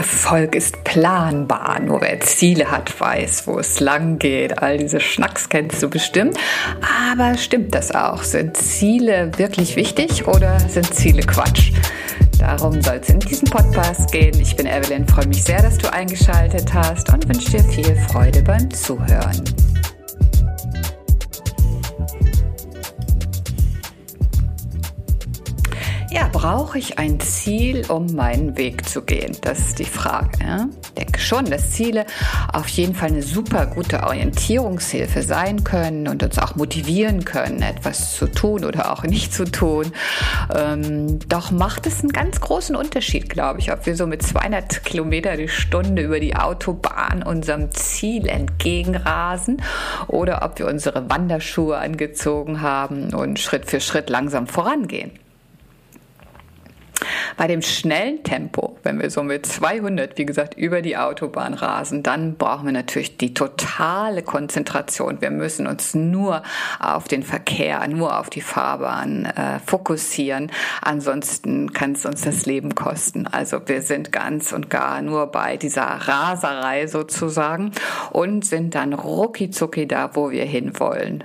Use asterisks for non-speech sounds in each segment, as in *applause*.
Erfolg ist planbar. Nur wer Ziele hat, weiß, wo es lang geht. All diese Schnacks kennst du bestimmt. Aber stimmt das auch? Sind Ziele wirklich wichtig oder sind Ziele Quatsch? Darum soll es in diesem Podcast gehen. Ich bin Evelyn, freue mich sehr, dass du eingeschaltet hast und wünsche dir viel Freude beim Zuhören. Ja, brauche ich ein Ziel, um meinen Weg zu gehen? Das ist die Frage. Ja? Ich denke schon, dass Ziele auf jeden Fall eine super gute Orientierungshilfe sein können und uns auch motivieren können, etwas zu tun oder auch nicht zu tun. Ähm, doch macht es einen ganz großen Unterschied, glaube ich, ob wir so mit 200 Kilometer die Stunde über die Autobahn unserem Ziel entgegenrasen oder ob wir unsere Wanderschuhe angezogen haben und Schritt für Schritt langsam vorangehen. Bei dem schnellen Tempo, wenn wir so mit 200, wie gesagt, über die Autobahn rasen, dann brauchen wir natürlich die totale Konzentration. Wir müssen uns nur auf den Verkehr, nur auf die Fahrbahn äh, fokussieren. Ansonsten kann es uns das Leben kosten. Also wir sind ganz und gar nur bei dieser Raserei sozusagen und sind dann rucki da, wo wir hinwollen.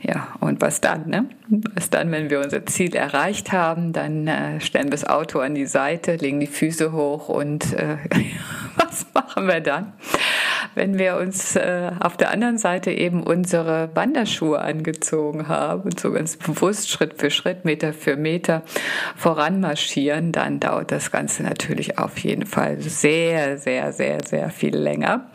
Ja, und was dann? Ne? Was dann, wenn wir unser Ziel erreicht haben, dann äh, stellen wir das Auto an die Seite, legen die Füße hoch und äh, *laughs* was machen wir dann? Wenn wir uns äh, auf der anderen Seite eben unsere Wanderschuhe angezogen haben und so ganz bewusst Schritt für Schritt, Meter für Meter voranmarschieren, dann dauert das Ganze natürlich auf jeden Fall sehr, sehr, sehr, sehr viel länger.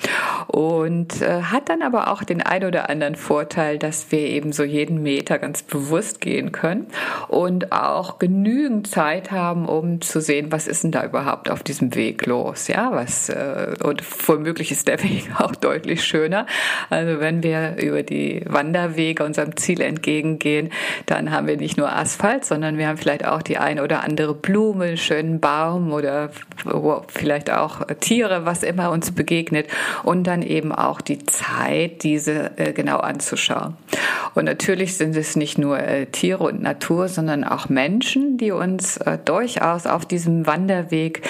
Und äh, hat dann aber auch den ein oder anderen Vorteil, dass wir eben so jeden Meter ganz bewusst gehen können und auch genügend Zeit haben, um zu sehen, was ist denn da überhaupt auf diesem Weg los, ja, was äh, und womöglich ist der Weg *laughs* auch deutlich schöner. Also wenn wir über die Wanderwege unserem Ziel entgegengehen, dann haben wir nicht nur Asphalt, sondern wir haben vielleicht auch die ein oder andere Blume, einen schönen Baum oder vielleicht auch Tiere, was immer uns begegnet und dann eben auch die Zeit, diese äh, genau anzuschauen. Und natürlich sind es nicht nur äh, Tiere und Natur, sondern auch Menschen, die uns äh, durchaus auf diesem Wanderweg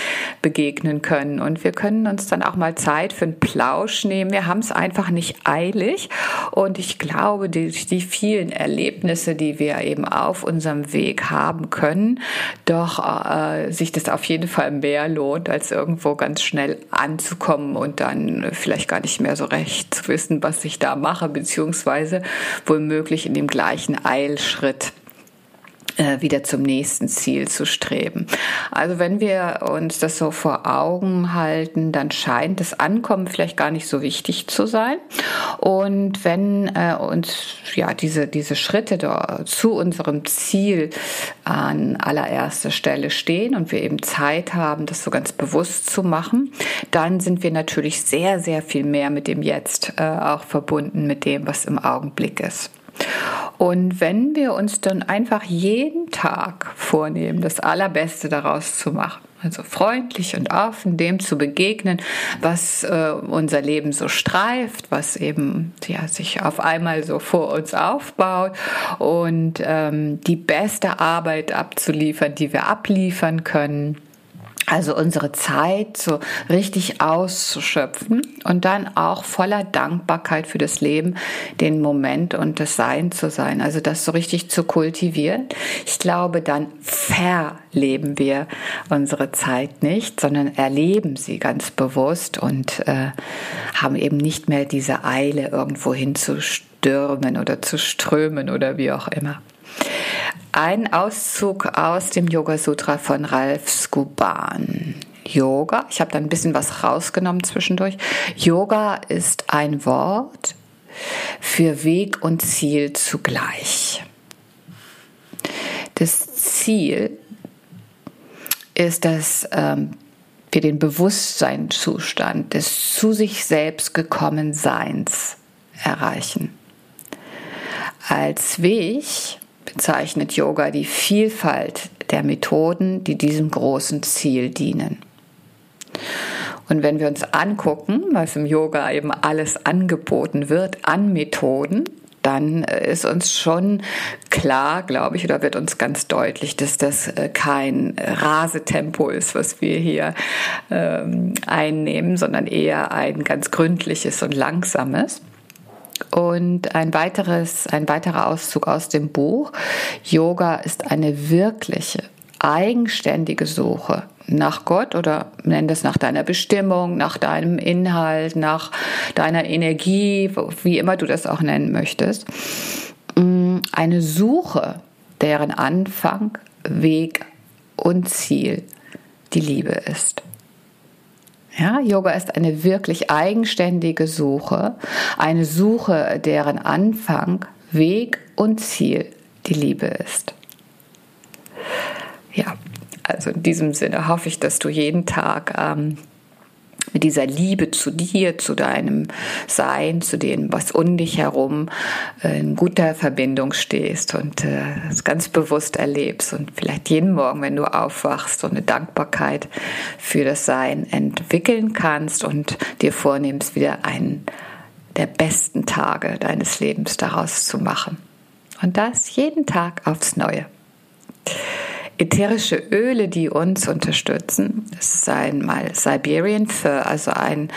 begegnen können. Und wir können uns dann auch mal Zeit für einen Plausch nehmen. Wir haben es einfach nicht eilig. Und ich glaube, die, die vielen Erlebnisse, die wir eben auf unserem Weg haben können, doch äh, sich das auf jeden Fall mehr lohnt, als irgendwo ganz schnell anzukommen und dann vielleicht gar nicht mehr so recht zu wissen, was ich da mache, beziehungsweise womöglich möglich in dem gleichen Eilschritt wieder zum nächsten Ziel zu streben. Also wenn wir uns das so vor Augen halten, dann scheint das Ankommen vielleicht gar nicht so wichtig zu sein. Und wenn äh, uns ja diese diese Schritte da zu unserem Ziel an allererster Stelle stehen und wir eben Zeit haben, das so ganz bewusst zu machen, dann sind wir natürlich sehr sehr viel mehr mit dem Jetzt äh, auch verbunden mit dem, was im Augenblick ist. Und wenn wir uns dann einfach jeden Tag vornehmen, das Allerbeste daraus zu machen, also freundlich und offen dem zu begegnen, was äh, unser Leben so streift, was eben ja, sich auf einmal so vor uns aufbaut und ähm, die beste Arbeit abzuliefern, die wir abliefern können also unsere Zeit so richtig auszuschöpfen und dann auch voller Dankbarkeit für das Leben, den Moment und das Sein zu sein. Also das so richtig zu kultivieren. Ich glaube, dann verleben wir unsere Zeit nicht, sondern erleben sie ganz bewusst und äh, haben eben nicht mehr diese Eile, irgendwo hinzustürmen oder zu strömen oder wie auch immer. Ein Auszug aus dem Yoga Sutra von Ralph Skuban. Yoga, ich habe da ein bisschen was rausgenommen zwischendurch. Yoga ist ein Wort für Weg und Ziel zugleich. Das Ziel ist, dass ähm, wir den Bewusstseinszustand des zu sich selbst gekommen Seins erreichen. Als Weg bezeichnet Yoga die Vielfalt der Methoden, die diesem großen Ziel dienen. Und wenn wir uns angucken, was im Yoga eben alles angeboten wird an Methoden, dann äh, ist uns schon klar, glaube ich, oder wird uns ganz deutlich, dass das äh, kein Rasetempo ist, was wir hier ähm, einnehmen, sondern eher ein ganz gründliches und langsames. Und ein weiteres, ein weiterer Auszug aus dem Buch. Yoga ist eine wirkliche, eigenständige Suche nach Gott oder nenn das nach deiner Bestimmung, nach deinem Inhalt, nach deiner Energie, wie immer du das auch nennen möchtest. Mm, eine Suche, deren Anfang, Weg und Ziel die Liebe ist. Ja, Yoga ist eine wirklich eigenständige Suche, eine Suche, deren Anfang, Weg und Ziel die Liebe ist. Ja, also in diesem Sinne hoffe ich, dass du jeden Tag ähm, mit dieser Liebe zu dir, zu deinem Sein, zu dem, was um dich herum äh, in guter Verbindung stehst und äh, es ganz bewusst erlebst und vielleicht jeden Morgen, wenn du aufwachst, so eine Dankbarkeit für das Sein entwickeln kannst und dir vornimmst, wieder einen der besten Tage deines Lebens daraus zu machen. Und das jeden Tag aufs Neue ätherische Öle, die uns unterstützen. Das ist einmal Siberian Fir, also ein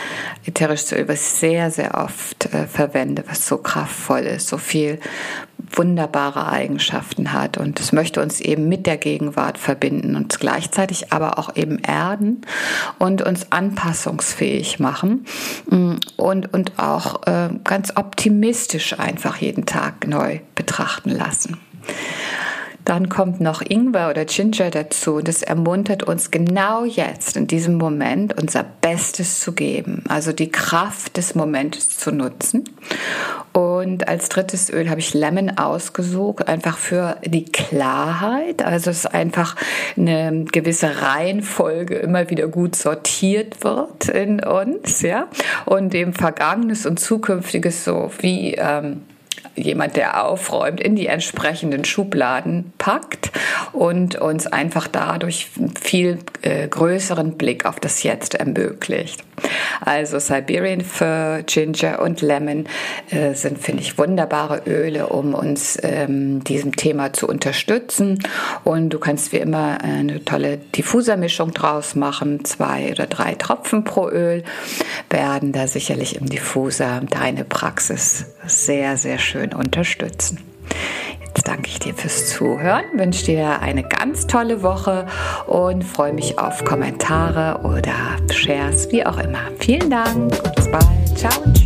ätherisches Öl, was ich sehr, sehr oft äh, verwende, was so kraftvoll ist, so viel wunderbare Eigenschaften hat und es möchte uns eben mit der Gegenwart verbinden und gleichzeitig aber auch eben erden und uns anpassungsfähig machen mm, und, und auch äh, ganz optimistisch einfach jeden Tag neu betrachten lassen. Dann kommt noch Ingwer oder Ginger dazu. Das ermuntert uns genau jetzt, in diesem Moment, unser Bestes zu geben. Also die Kraft des Momentes zu nutzen. Und als drittes Öl habe ich Lemon ausgesucht, einfach für die Klarheit. Also es ist einfach eine gewisse Reihenfolge immer wieder gut sortiert wird in uns, ja. Und dem Vergangenes und Zukünftiges so wie, ähm, jemand, der aufräumt, in die entsprechenden Schubladen packt und uns einfach dadurch viel äh, größeren Blick auf das Jetzt ermöglicht. Also Siberian Fir, Ginger und Lemon äh, sind, finde ich, wunderbare Öle, um uns ähm, diesem Thema zu unterstützen. Und du kannst wie immer eine tolle Diffusermischung draus machen. Zwei oder drei Tropfen pro Öl werden da sicherlich im Diffuser deine Praxis sehr, sehr schön unterstützen. Jetzt danke ich dir fürs Zuhören, wünsche dir eine ganz tolle Woche und freue mich auf Kommentare oder Shares, wie auch immer. Vielen Dank, bis bald, ciao.